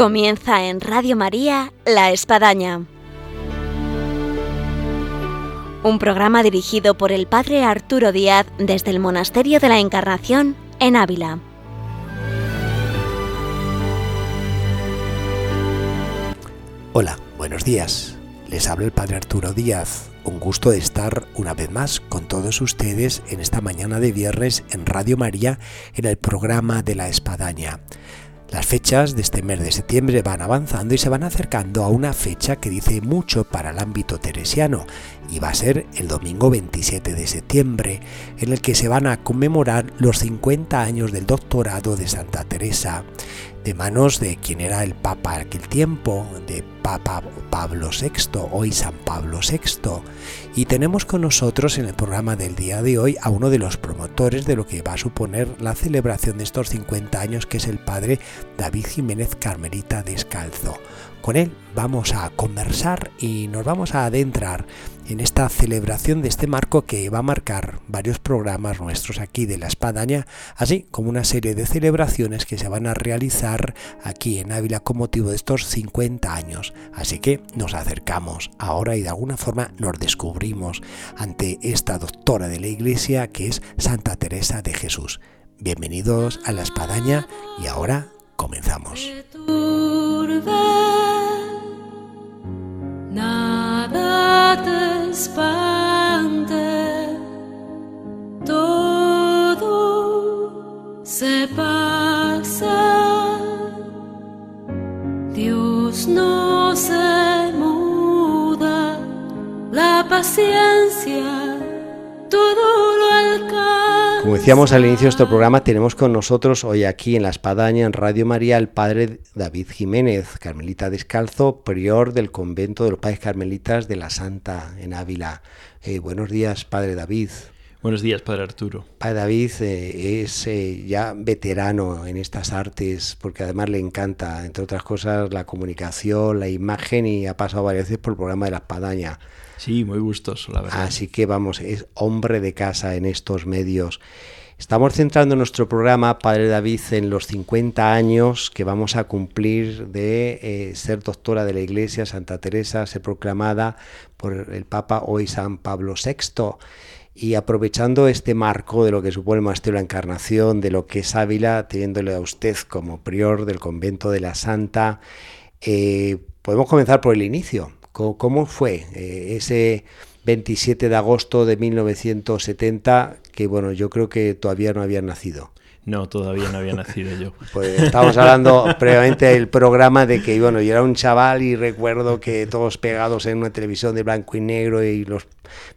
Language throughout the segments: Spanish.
Comienza en Radio María La Espadaña. Un programa dirigido por el Padre Arturo Díaz desde el Monasterio de la Encarnación en Ávila. Hola, buenos días. Les habla el Padre Arturo Díaz. Un gusto de estar una vez más con todos ustedes en esta mañana de viernes en Radio María en el programa de la Espadaña. Las fechas de este mes de septiembre van avanzando y se van acercando a una fecha que dice mucho para el ámbito teresiano y va a ser el domingo 27 de septiembre, en el que se van a conmemorar los 50 años del doctorado de Santa Teresa de manos de quien era el Papa aquel tiempo, de Papa Pablo VI, hoy San Pablo VI. Y tenemos con nosotros en el programa del día de hoy a uno de los promotores de lo que va a suponer la celebración de estos 50 años, que es el padre David Jiménez Carmelita Descalzo. Con él vamos a conversar y nos vamos a adentrar en esta celebración de este marco que va a marcar varios programas nuestros aquí de la Espadaña, así como una serie de celebraciones que se van a realizar aquí en Ávila con motivo de estos 50 años. Así que nos acercamos ahora y de alguna forma nos descubrimos ante esta doctora de la Iglesia que es Santa Teresa de Jesús. Bienvenidos a la Espadaña y ahora comenzamos. Espante, todo se pasa. Dios no se muda, la paciencia decíamos al inicio de este programa, tenemos con nosotros hoy aquí en La Espadaña, en Radio María, el padre David Jiménez, carmelita descalzo, prior del convento de los padres carmelitas de la Santa en Ávila. Eh, buenos días, padre David. Buenos días, Padre Arturo. Padre David eh, es eh, ya veterano en estas artes porque además le encanta, entre otras cosas, la comunicación, la imagen y ha pasado varias veces por el programa de la Espadaña. Sí, muy gustoso, la verdad. Así que vamos, es hombre de casa en estos medios. Estamos centrando nuestro programa, Padre David, en los 50 años que vamos a cumplir de eh, ser doctora de la Iglesia, Santa Teresa, ser proclamada por el Papa hoy San Pablo VI. Y aprovechando este marco de lo que supone el Monasterio de la Encarnación, de lo que es Ávila, teniéndole a usted como prior del convento de la Santa, eh, podemos comenzar por el inicio. ¿Cómo, fue eh, ese 27 de agosto de 1970? Que bueno, yo creo que todavía no había nacido. No, todavía no había nacido yo. Pues estábamos hablando previamente del programa de que, bueno, yo era un chaval y recuerdo que todos pegados en una televisión de blanco y negro y los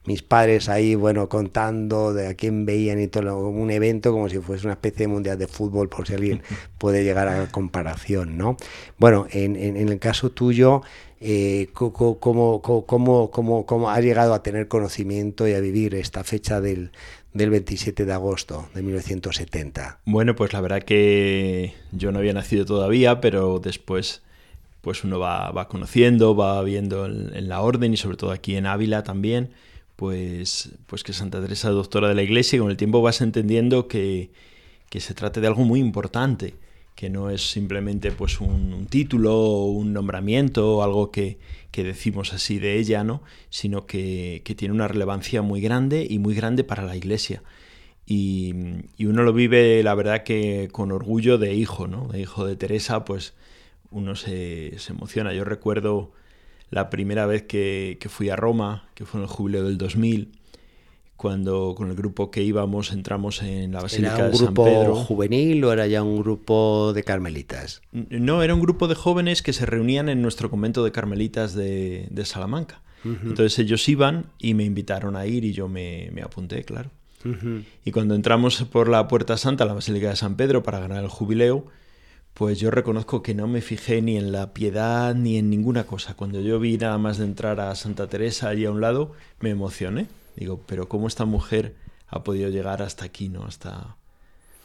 mis padres ahí, bueno, contando de a quién veían y todo, un evento como si fuese una especie de mundial de fútbol, por si alguien puede llegar a comparación, ¿no? Bueno, en, en, en el caso tuyo, eh, cómo, cómo, ha llegado a tener conocimiento y a vivir esta fecha del, del 27 de agosto de 1970? Bueno, pues la verdad que yo no había nacido todavía, pero después pues uno va, conociendo, va viendo en, en, la orden y sobre todo aquí en Ávila también, pues, pues que Santa Teresa es doctora de la Iglesia y con el tiempo vas entendiendo que, que se trata de algo muy importante que no es simplemente pues un, título o un nombramiento o algo que, que, decimos así de ella, ¿no? sino que, que, tiene una relevancia muy grande y muy grande para la Iglesia. Y, y, uno lo vive, la verdad, que con orgullo de hijo, ¿no? De hijo de Teresa, pues uno se, se emociona. Yo recuerdo la primera vez que, que, fui a Roma, que fue en el jubileo del 2000, cuando con el grupo que íbamos entramos en la Basílica de San Pedro. ¿Era un grupo juvenil o era ya un grupo de carmelitas? No, era un grupo de jóvenes que se reunían en nuestro convento de carmelitas de, de Salamanca. Uh -huh. Entonces ellos iban y me invitaron a ir y yo me, me apunté, claro. Uh -huh. Y cuando entramos por la Puerta Santa, la Basílica de San Pedro, para ganar el jubileo, pues yo reconozco que no me fijé ni en la piedad ni en ninguna cosa. Cuando yo vi nada más de entrar a Santa Teresa allí a un lado, me emocioné. Digo, pero ¿cómo esta mujer ha podido llegar hasta aquí, ¿no? Hasta,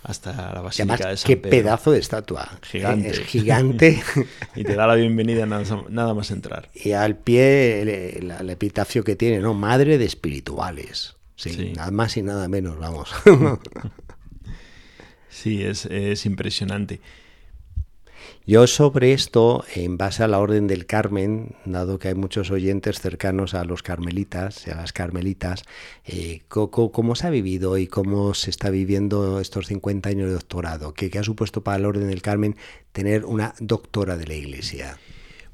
hasta la Basílica además, de San qué Pedro. pedazo de estatua. Gigante. Es gigante. y te da la bienvenida nada, nada más entrar. Y al pie el, el, el, epitafio que tiene, ¿no? Madre de espirituales. Sí, sí. nada más y nada menos, vamos. sí, es, es impresionante. Yo sobre esto, en base a la Orden del Carmen, dado que hay muchos oyentes cercanos a los carmelitas y a las carmelitas, eh, ¿cómo, se ha vivido y cómo se está viviendo estos 50 años de doctorado? ¿Qué, ha supuesto para la Orden del Carmen tener una doctora de la Iglesia?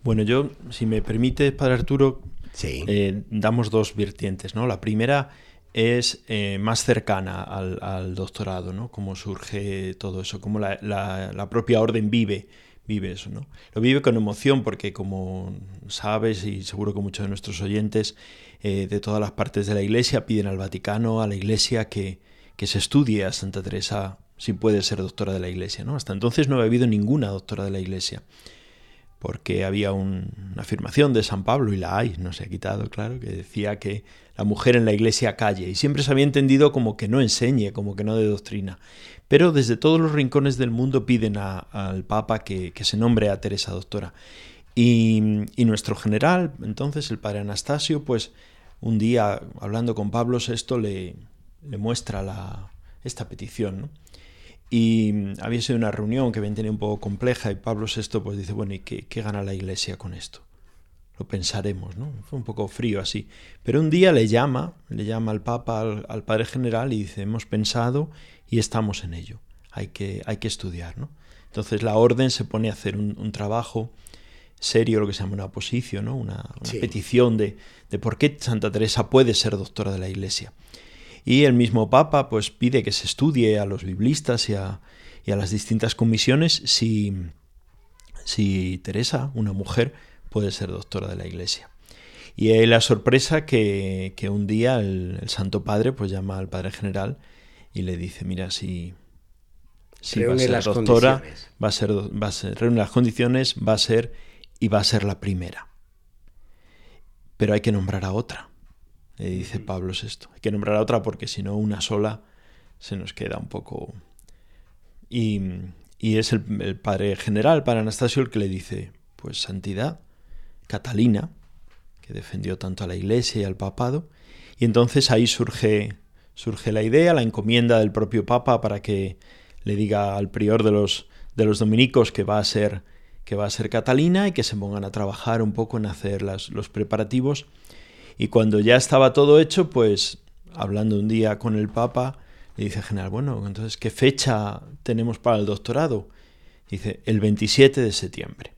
Bueno, yo, si me permite, Padre Arturo, eh, damos dos vertientes. ¿no? La primera es eh, más cercana al, doctorado, ¿no? Cómo surge todo eso, cómo la, propia orden vive, vive eso, ¿no? Lo vive con emoción porque, como sabes, y seguro que muchos de nuestros oyentes eh, de todas las partes de la Iglesia piden al Vaticano, a la Iglesia, que, que se estudie a Santa Teresa si puede ser doctora de la Iglesia, ¿no? Hasta entonces no había habido ninguna doctora de la Iglesia porque había una afirmación de San Pablo, y la hay, no se ha quitado, claro, que decía que la mujer en la iglesia calle, y siempre se había entendido como que no enseñe, como que no de doctrina. Pero desde todos los rincones del mundo piden al Papa que, se nombre a Teresa Doctora. Y, nuestro general, entonces el padre Anastasio, pues un día hablando con Pablo VI le, le muestra la, esta petición. Y había sido una reunión que habían tenido un poco compleja y Pablo VI pues dice, bueno, ¿y qué, gana la iglesia con esto? Lo pensaremos, ¿no? Fue un poco frío así. Pero un día le llama, le llama al Papa, al, Padre General y dice, hemos pensado y estamos en ello. Hay que, hay que estudiar, ¿no? Entonces la orden se pone a hacer un, trabajo serio, lo que se llama una posición, ¿no? Una, petición de, de por qué Santa Teresa puede ser doctora de la iglesia. Y el mismo Papa pues pide que se estudie a los biblistas y a, las distintas comisiones si, si Teresa, una mujer, puede ser doctora de la Iglesia. Y hay la sorpresa que, que un día el, Santo Padre pues llama al Padre General y le dice, mira, si, si va a ser doctora, va a ser, va a ser, reúne las condiciones, va a ser y va a ser la primera. Pero hay que nombrar a otra dice Pablo VI. Hay que nombrar a otra porque si no, una sola se nos queda un poco... Y, es el, padre general, para Anastasio, el que le dice, pues santidad, Catalina, que defendió tanto a la iglesia y al papado, y entonces ahí surge, surge la idea, la encomienda del propio papa para que le diga al prior de los, de los dominicos que va a ser que va a ser Catalina y que se pongan a trabajar un poco en hacer las, los preparativos y cuando ya estaba todo hecho, pues hablando un día con el Papa, le dice general, bueno, entonces, ¿qué fecha tenemos para el doctorado? Dice, el 27 de septiembre.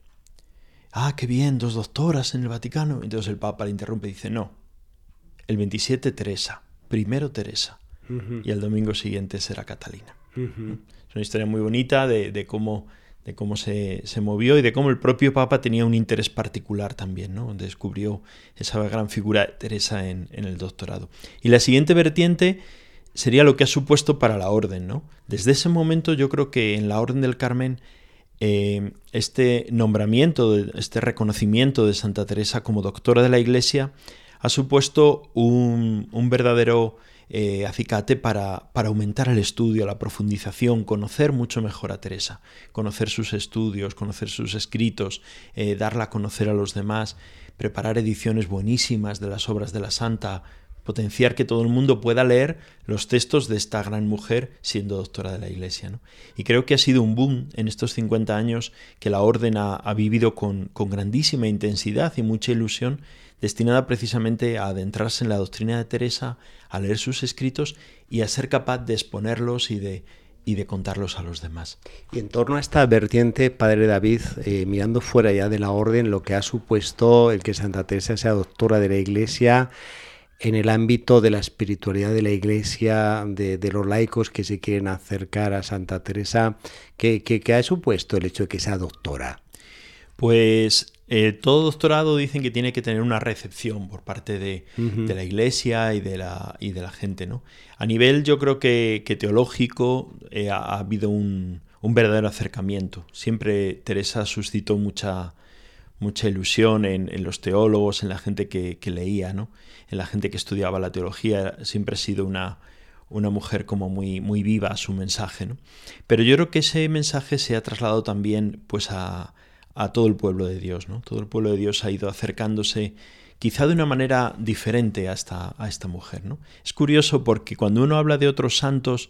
Ah, qué bien, dos doctoras en el Vaticano. Entonces el Papa le interrumpe y dice, no, el 27 Teresa, primero Teresa, y el domingo siguiente será Catalina. Es una historia muy bonita de cómo de cómo se, movió y de cómo el propio Papa tenía un interés particular también, ¿no? Descubrió esa gran figura de Teresa en, el doctorado. Y la siguiente vertiente sería lo que ha supuesto para la orden, ¿no? Desde ese momento yo creo que en la Orden del Carmen eh, este nombramiento, este reconocimiento de Santa Teresa como doctora de la Iglesia ha supuesto un, un verdadero eh, acicate para, para, aumentar el estudio, la profundización, conocer mucho mejor a Teresa, conocer sus estudios, conocer sus escritos, eh, darla a conocer a los demás, preparar ediciones buenísimas de las obras de la Santa, potenciar que todo el mundo pueda leer los textos de esta gran mujer siendo doctora de la Iglesia. ¿no? Y creo que ha sido un boom en estos 50 años que la orden ha, ha vivido con, con grandísima intensidad y mucha ilusión destinada precisamente a adentrarse en la doctrina de Teresa, a leer sus escritos y a ser capaz de exponerlos y de, y de contarlos a los demás. Y en torno a esta vertiente, Padre David, eh, mirando fuera ya de la orden, lo que ha supuesto el que Santa Teresa sea doctora de la Iglesia, en el ámbito de la espiritualidad de la Iglesia, de, los laicos que se quieren acercar a Santa Teresa, ¿qué, qué ha supuesto el hecho de que sea doctora? Pues eh, todo doctorado dicen que tiene que tener una recepción por parte de, la iglesia y de la, y de la gente, ¿no? A nivel yo creo que, teológico eh, ha, habido un, verdadero acercamiento. Siempre Teresa suscitó mucha, mucha ilusión en, los teólogos, en la gente que, leía, ¿no? En la gente que estudiaba la teología. Siempre ha sido una, una mujer como muy, muy viva a su mensaje, ¿no? Pero yo creo que ese mensaje se ha trasladado también pues a a todo el pueblo de Dios. ¿no? Todo el pueblo de Dios ha ido acercándose quizá de una manera diferente a esta, a esta mujer. ¿no? Es curioso porque cuando uno habla de otros santos,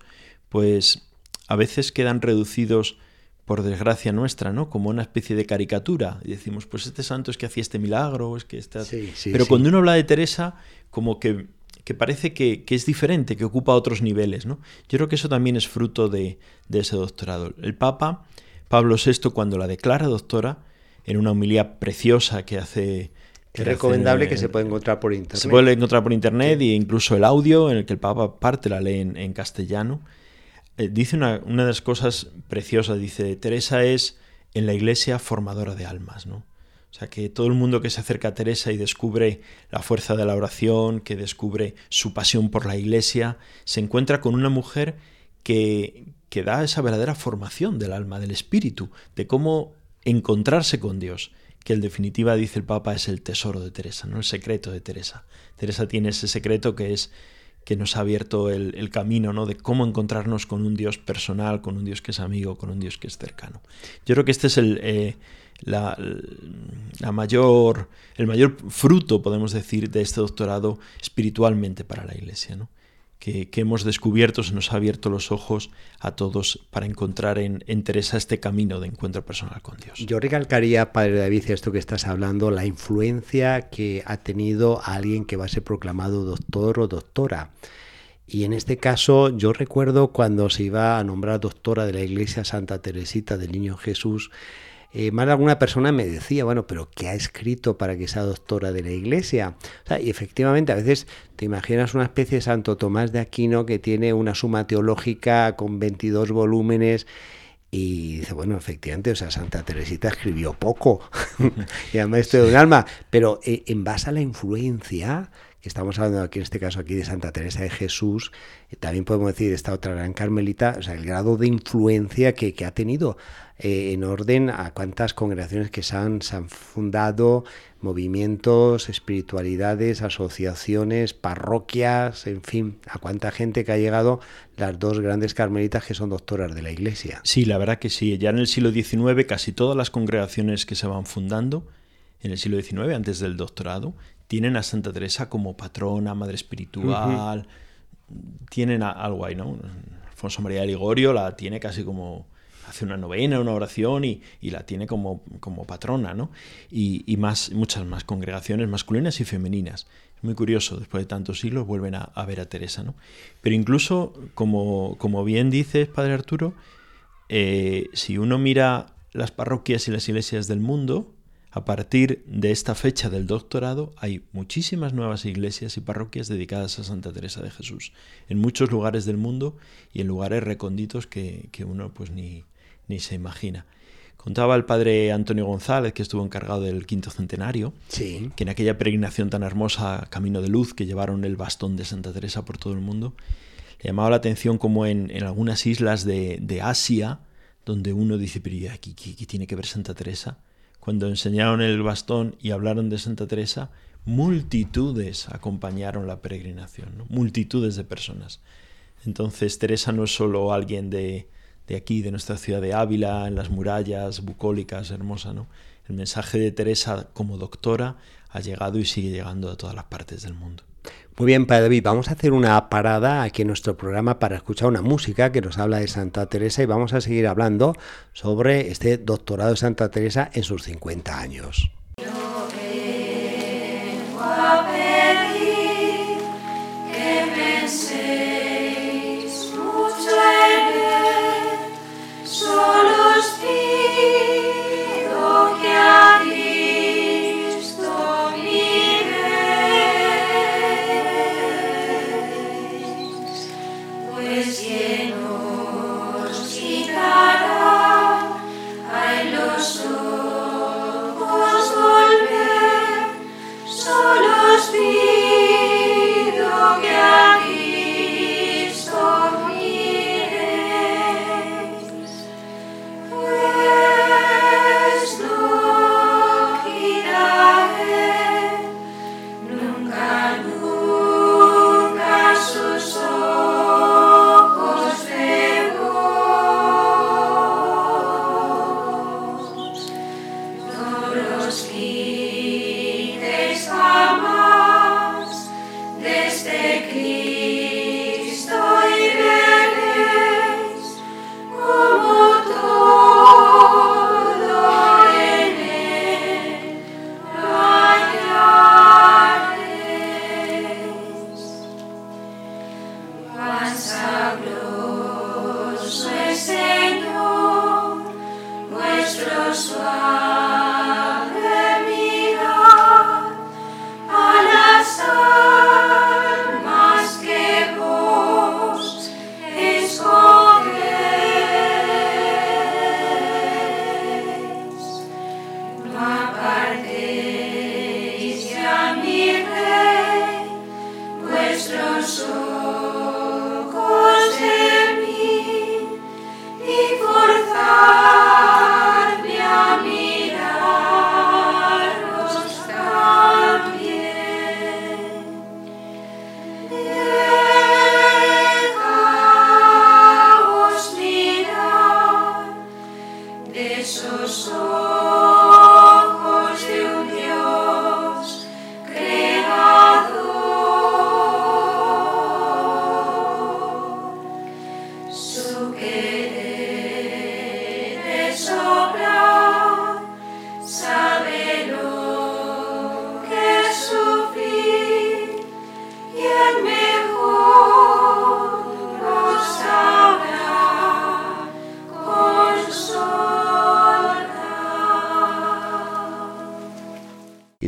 pues a veces quedan reducidos por desgracia nuestra, ¿no? Como una especie de caricatura. Y decimos, pues este santo es que hacía este milagro, es que está... Pero cuando uno habla de Teresa, como que, que parece que, que, es diferente, que ocupa otros niveles, ¿no? Yo creo que eso también es fruto de, de ese doctorado. El Papa, Pablo VI, cuando la declara doctora, en una homilía preciosa que hace... es recomendable que se puede encontrar por internet. Se puede encontrar por internet e incluso el audio en el que el Papa parte la lee en castellano eh, dice una, una, de las cosas preciosas, dice, Teresa es en la iglesia formadora de almas, ¿no? O sea, que todo el mundo que se acerca a Teresa y descubre la fuerza de la oración, que descubre su pasión por la iglesia, se encuentra con una mujer que, que da esa verdadera formación del alma, del espíritu, de cómo encontrarse con Dios, que en definitiva, dice el Papa, es el tesoro de Teresa, ¿no? el secreto de Teresa. Teresa tiene ese secreto que es que nos ha abierto el, camino ¿no? de cómo encontrarnos con un Dios personal, con un Dios que es amigo, con un Dios que es cercano. Yo creo que este es el, eh, la, mayor, el mayor fruto, podemos decir, de este doctorado espiritualmente para la Iglesia. ¿no? Que, hemos descubierto, se nos ha abierto los ojos a todos para encontrar en, Teresa este camino de encuentro personal con Dios. Yo recalcaría, Padre David, esto que estás hablando, la influencia que ha tenido alguien que va a ser proclamado doctor o doctora. Y en este caso yo recuerdo cuando se iba a nombrar doctora de la Iglesia Santa Teresita del Niño Jesús, eh, más de alguna persona me decía, bueno, pero ¿qué ha escrito para que sea doctora de la iglesia? y efectivamente, a veces te imaginas una especie de Santo Tomás de Aquino que tiene una suma teológica con 22 volúmenes y dice, bueno, efectivamente, o sea, Santa Teresita escribió poco, y además esto de un alma, pero eh, en base a la influencia que estamos hablando aquí en este caso aquí de Santa Teresa de Jesús, eh, también podemos decir esta otra gran carmelita, o sea, el grado de influencia que, que ha tenido eh, en orden a cuántas congregaciones que se han, han fundado, movimientos, espiritualidades, asociaciones, parroquias, en fin, a cuánta gente que ha llegado las dos grandes carmelitas que son doctoras de la Iglesia. Sí, la verdad que sí. Ya en el siglo XIX casi todas las congregaciones que se van fundando, en el siglo XIX, antes del doctorado, tienen a Santa Teresa como patrona, madre espiritual, tienen algo ahí, ¿no? Alfonso María de Ligorio la tiene casi como hace una novena, una oración y, la tiene como, como patrona, ¿no? Y, más, muchas más congregaciones masculinas y femeninas. Es muy curioso, después de tantos siglos vuelven a, ver a Teresa, ¿no? Pero incluso, como, como bien dices, Padre Arturo, eh, si uno mira las parroquias y las iglesias del mundo, a partir de esta fecha del doctorado hay muchísimas nuevas iglesias y parroquias dedicadas a Santa Teresa de Jesús en muchos lugares del mundo y en lugares recónditos que, que uno pues ni, ni se imagina. Contaba el padre Antonio González, que estuvo encargado del quinto centenario, que en aquella peregrinación tan hermosa, Camino de Luz, que llevaron el bastón de Santa Teresa por todo el mundo, le llamaba la atención como en, algunas islas de, Asia, donde uno dice, pero aquí qué, tiene que ver Santa Teresa? Cuando enseñaron el bastón y hablaron de Santa Teresa, multitudes acompañaron la peregrinación, multitudes de personas. Entonces Teresa no es solo alguien de, de aquí, de nuestra ciudad de Ávila, en las murallas bucólicas, hermosa, ¿no? El mensaje de Teresa como doctora ha llegado y sigue llegando a todas las partes del mundo. Muy bien, Padre David, vamos a hacer una parada aquí en nuestro programa para escuchar una música que nos habla de Santa Teresa y vamos a seguir hablando sobre este doctorado de Santa Teresa en sus 50 años. Los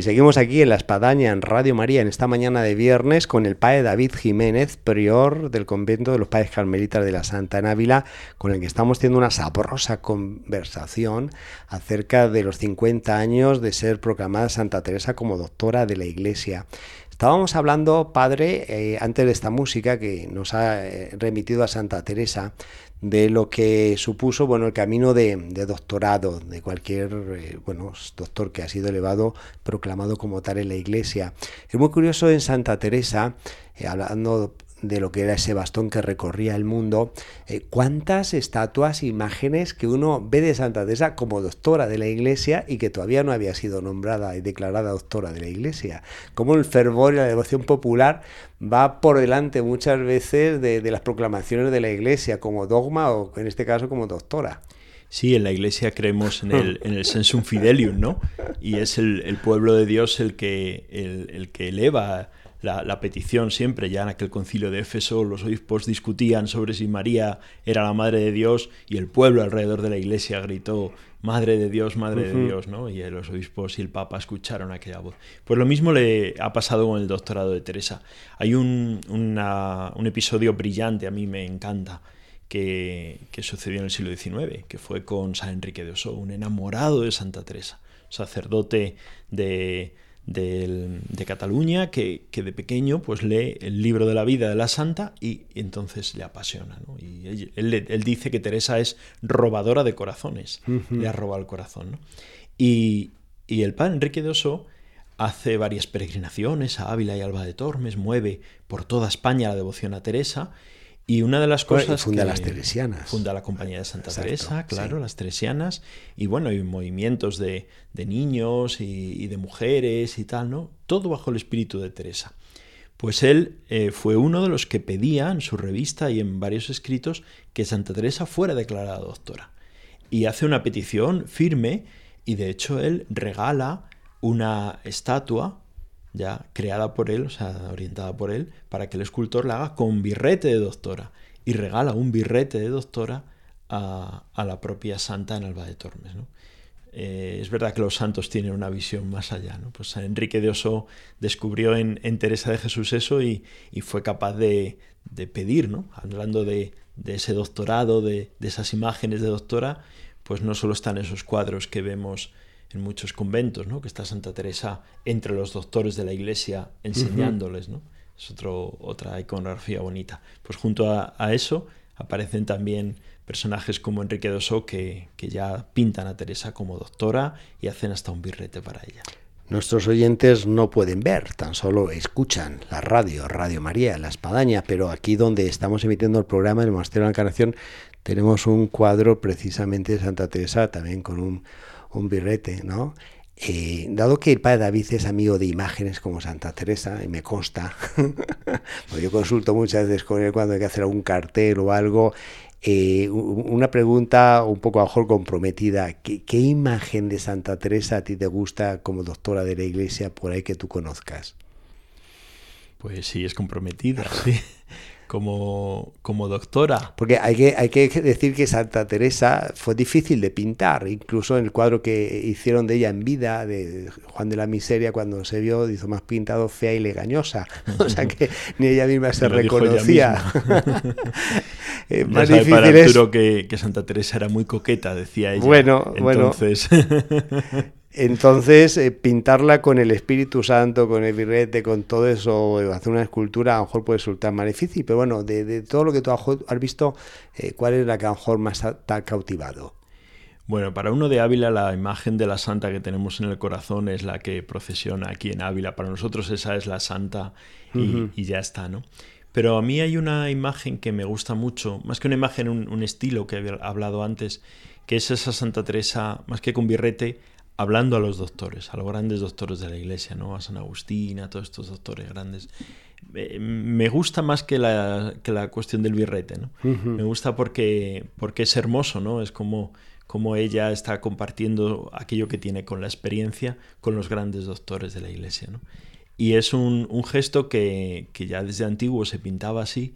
Y seguimos aquí en la Espadaña, en Radio María, en esta mañana de viernes, con el padre David Jiménez, prior del convento de los padres carmelitas de la Santa en Ávila, con el que estamos teniendo una sabrosa conversación acerca de los 50 años de ser proclamada Santa Teresa como doctora de la Iglesia. Estábamos hablando, padre, eh, antes de esta música que nos ha eh, remitido a Santa Teresa, de lo que supuso bueno el camino de, doctorado de cualquier eh, bueno doctor que ha sido elevado proclamado como tal en la iglesia. Es muy curioso en Santa Teresa eh, hablando de lo que era ese bastón que recorría el mundo, eh, cuántas estatuas, imágenes que uno ve de Santa Teresa como doctora de la Iglesia y que todavía no había sido nombrada y declarada doctora de la Iglesia. Como el fervor y la devoción popular va por delante muchas veces de, las proclamaciones de la Iglesia como dogma o en este caso como doctora. Sí, en la iglesia creemos en el, en el sensum fidelium, ¿no? Y es el, pueblo de Dios el que, el, el que eleva la, petición siempre, ya en aquel concilio de Éfeso, los obispos discutían sobre si María era la Madre de Dios y el pueblo alrededor de la iglesia gritó, Madre de Dios, Madre de Dios, ¿no? Y los obispos y el Papa escucharon aquella voz. Pues lo mismo le ha pasado con el doctorado de Teresa. Hay un, un episodio brillante, a mí me encanta, que, que, sucedió en el siglo XIX, que fue con San Enrique de Oso, un enamorado de Santa Teresa, sacerdote de de, Cataluña que, de pequeño pues lee el libro de la vida de la santa y, entonces le apasiona. Y él, dice que Teresa es robadora de corazones, le ha robado el corazón. Y, y, el padre Enrique de Oso hace varias peregrinaciones a Ávila y Alba de Tormes, mueve por toda España la devoción a Teresa y una de las cosas. funda las Teresianas. Funda la Compañía de Santa Teresa, claro, las Teresianas. Y bueno, hay movimientos de, niños y, de mujeres y tal, ¿no? Todo bajo el espíritu de Teresa. Pues él eh, fue uno de los que pedía en su revista y en varios escritos que Santa Teresa fuera declarada doctora. Y hace una petición firme y de hecho él regala una estatua ya creada por él, o sea, orientada por él, para que el escultor la haga con birrete de doctora y regala un birrete de doctora a, la propia santa en Alba de Tormes. Eh, es verdad que los santos tienen una visión más allá. ¿no? Pues San Enrique de Oso descubrió en, Teresa de Jesús eso y, fue capaz de, pedir, ¿no? hablando de, ese doctorado, de, de, esas imágenes de doctora, pues no solo están esos cuadros que vemos en muchos conventos, ¿no? que está Santa Teresa entre los doctores de la iglesia enseñándoles. ¿no? Es otro, otra iconografía bonita. Pues junto a, eso aparecen también personajes como Enrique Dosó que, que ya pintan a Teresa como doctora y hacen hasta un birrete para ella. Nuestros oyentes no pueden ver, tan solo escuchan la radio, Radio María, La Espadaña, pero aquí donde estamos emitiendo el programa del Monasterio de la Encarnación tenemos un cuadro precisamente de Santa Teresa, también con un, un birrete, ¿no? Eh, dado que el padre David es amigo de imágenes como Santa Teresa, y me consta, porque yo consulto muchas veces con él cuando hay que hacer algún cartel o algo, eh, una pregunta un poco a mejor comprometida. ¿Qué, ¿Qué, imagen de Santa Teresa a ti te gusta como doctora de la iglesia por ahí que tú conozcas? Pues sí, es comprometida, sí. Como, como doctora. Porque hay que, hay que decir que Santa Teresa fue difícil de pintar, incluso en el cuadro que hicieron de ella en vida, de Juan de la Miseria, cuando se vio, hizo más pintado fea y legañosa. O sea que ni ella misma se reconocía. eh, más difícil para Arturo que, que, Santa Teresa era muy coqueta, decía ella. Bueno, Entonces... bueno. Entonces, eh, pintarla con el Espíritu Santo, con el birrete, con todo eso, eh, hacer una escultura, a lo mejor puede resultar más difícil, pero bueno, de, todo lo que tú has visto, eh, ¿cuál es la que a lo mejor más te ha cautivado? Bueno, para uno de Ávila la imagen de la santa que tenemos en el corazón es la que procesiona aquí en Ávila. Para nosotros esa es la santa y, ya está, ¿no? Pero a mí hay una imagen que me gusta mucho, más que una imagen, un, un estilo que había hablado antes, que es esa Santa Teresa, más que con birrete, hablando a los doctores, a los grandes doctores de la iglesia, ¿no? A San Agustín, a todos estos doctores grandes. me gusta más que la, que la, cuestión del birrete, ¿no? Me gusta porque, porque es hermoso, ¿no? Es como, como ella está compartiendo aquello que tiene con la experiencia con los grandes doctores de la iglesia, ¿no? Y es un, un gesto que, que, ya desde antiguo se pintaba así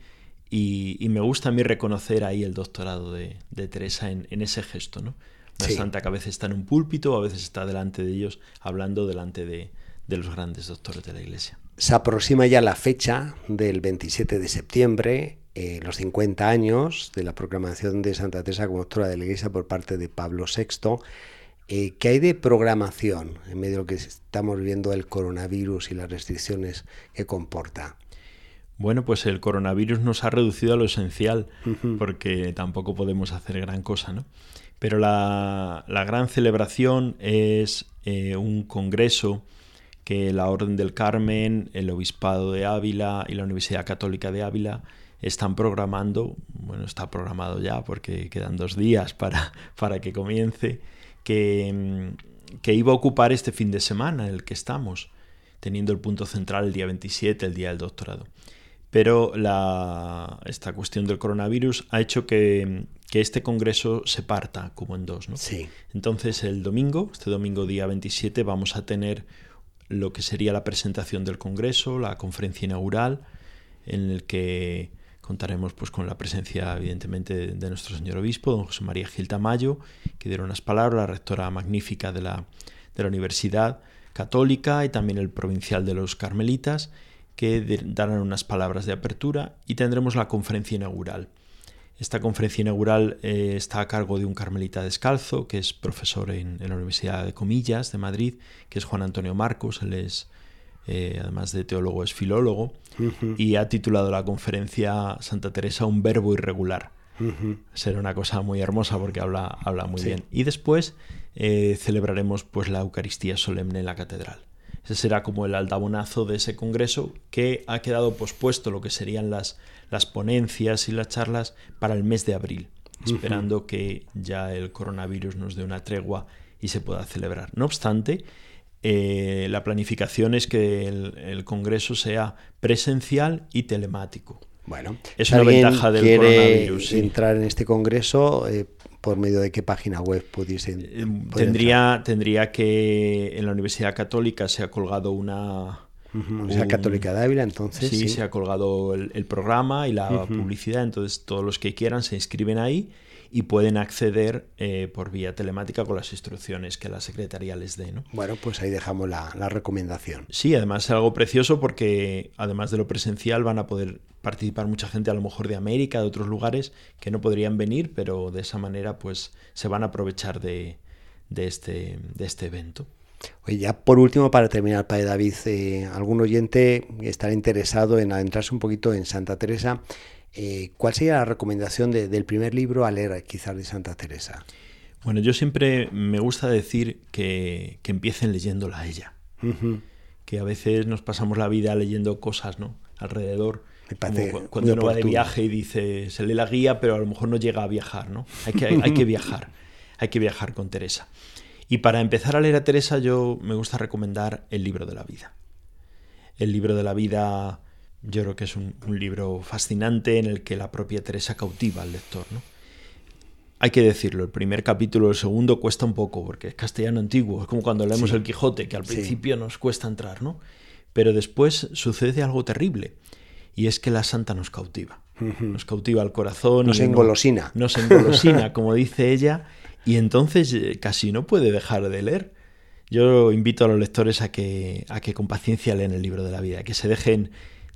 y, y, me gusta a mí reconocer ahí el doctorado de, de Teresa en, en ese gesto, ¿no? Una santa que a veces está en un púlpito, a veces está delante de ellos, hablando delante de, los grandes doctores de la Iglesia. Se aproxima ya la fecha del 27 de septiembre, eh, los 50 años de la proclamación de Santa Teresa como doctora de la Iglesia por parte de Pablo VI. Eh, ¿Qué hay de programación en medio de lo que estamos viendo el coronavirus y las restricciones que comporta? Bueno, pues el coronavirus nos ha reducido a lo esencial, porque tampoco podemos hacer gran cosa, ¿no? Pero la, gran celebración es eh, un congreso que la Orden del Carmen, el Obispado de Ávila y la Universidad Católica de Ávila están programando, bueno, está programado ya porque quedan dos días para, para que comience, que, que iba a ocupar este fin de semana en el que estamos, teniendo el punto central el día 27, el día del doctorado. Pero la, esta cuestión del coronavirus ha hecho que, que este congreso se parta como en dos. ¿no? Sí. Entonces el domingo, este domingo día 27, vamos a tener lo que sería la presentación del congreso, la conferencia inaugural, en el que contaremos pues con la presencia evidentemente de, nuestro señor obispo, don José María Gil Tamayo, que dieron unas palabras, la rectora magnífica de la, de la Universidad Católica y también el provincial de los Carmelitas, que darán unas palabras de apertura y tendremos la conferencia inaugural. Esta conferencia inaugural eh, está a cargo de un carmelita descalzo, que es profesor en, la Universidad de Comillas de Madrid, que es Juan Antonio Marcos. Él es, eh, además de teólogo, es filólogo. Y ha titulado la conferencia Santa Teresa, un verbo irregular. Será una cosa muy hermosa porque habla, habla muy bien. Y después eh, celebraremos pues, la Eucaristía solemne en la catedral. Ese será como el aldabonazo de ese congreso que ha quedado pospuesto lo que serían las las ponencias y las charlas para el mes de abril, esperando que ya el coronavirus nos dé una tregua y se pueda celebrar. No obstante, eh, la planificación es que el, Congreso sea presencial y telemático. Bueno, es una ventaja del coronavirus. entrar en este Congreso, eh, ¿por medio de qué página web pudiese eh, tendría, tendría que en la Universidad Católica se ha colgado una, Universidad Católica de Ávila, entonces. Sí, se ha colgado el, programa y la publicidad, entonces todos los que quieran se inscriben ahí y pueden acceder eh, por vía telemática con las instrucciones que la Secretaría les dé. ¿no? Bueno, pues ahí dejamos la, recomendación. Sí, además es algo precioso porque además de lo presencial van a poder participar mucha gente a lo mejor de América, de otros lugares que no podrían venir, pero de esa manera pues se van a aprovechar de, de, este, de este evento. Oye, ya por último, para terminar, Padre David, eh, algún oyente estará interesado en adentrarse un poquito en Santa Teresa. Eh, ¿Cuál sería la recomendación del primer libro a leer quizás de Santa Teresa? Bueno, yo siempre me gusta decir que, empiecen leyéndola a ella. Que a veces nos pasamos la vida leyendo cosas ¿no? alrededor. cuando uno va de viaje y dice, se lee la guía, pero a lo mejor no llega a viajar. ¿no? Hay que, hay que viajar. Hay que viajar con Teresa. Y para empezar a leer a Teresa yo me gusta recomendar el libro de la vida. El libro de la vida yo creo que es un, libro fascinante en el que la propia Teresa cautiva al lector. ¿no? Hay que decirlo, el primer capítulo, el segundo cuesta un poco porque es castellano antiguo, es como cuando leemos el Quijote, que al principio nos cuesta entrar, ¿no? Pero después sucede algo terrible y es que la santa nos cautiva. nos cautiva el corazón. Nos engolosina. No, nos engolosina, como dice ella, y entonces eh, casi no puede dejar de leer. Yo invito a los lectores a que, a que con paciencia leen el libro de la vida, que se dejen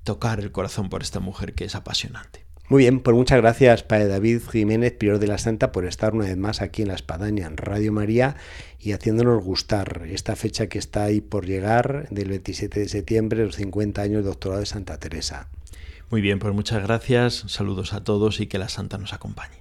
tocar el corazón por esta mujer que es apasionante. Muy bien, pues muchas gracias, Padre David Jiménez, Prior de la Santa, por estar una vez más aquí en La Espadaña, en Radio María, y haciéndonos gustar esta fecha que está ahí por llegar, del 27 de septiembre, los 50 años del doctorado de Santa Teresa. Muy bien, pues muchas gracias, saludos a todos y que la Santa nos acompañe.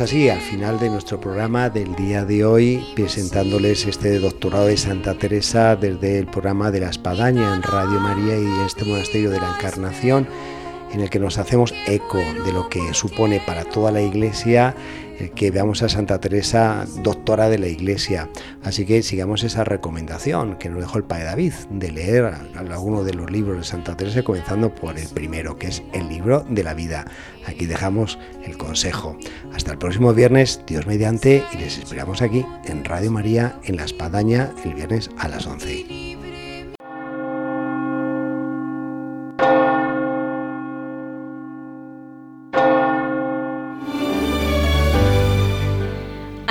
Así al final de nuestro programa del día de hoy, presentándoles este doctorado de Santa Teresa desde el programa de la Espadaña en Radio María y este monasterio de la Encarnación, en el que nos hacemos eco de lo que supone para toda la Iglesia que veamos a Santa Teresa, doctora de la Iglesia. Así que sigamos esa recomendación que nos dejó el Padre David de leer alguno de los libros de Santa Teresa, comenzando por el primero, que es el libro de la vida. Aquí dejamos el consejo. Hasta el próximo viernes, Dios mediante, y les esperamos aquí en Radio María, en La Espadaña, el viernes a las 11.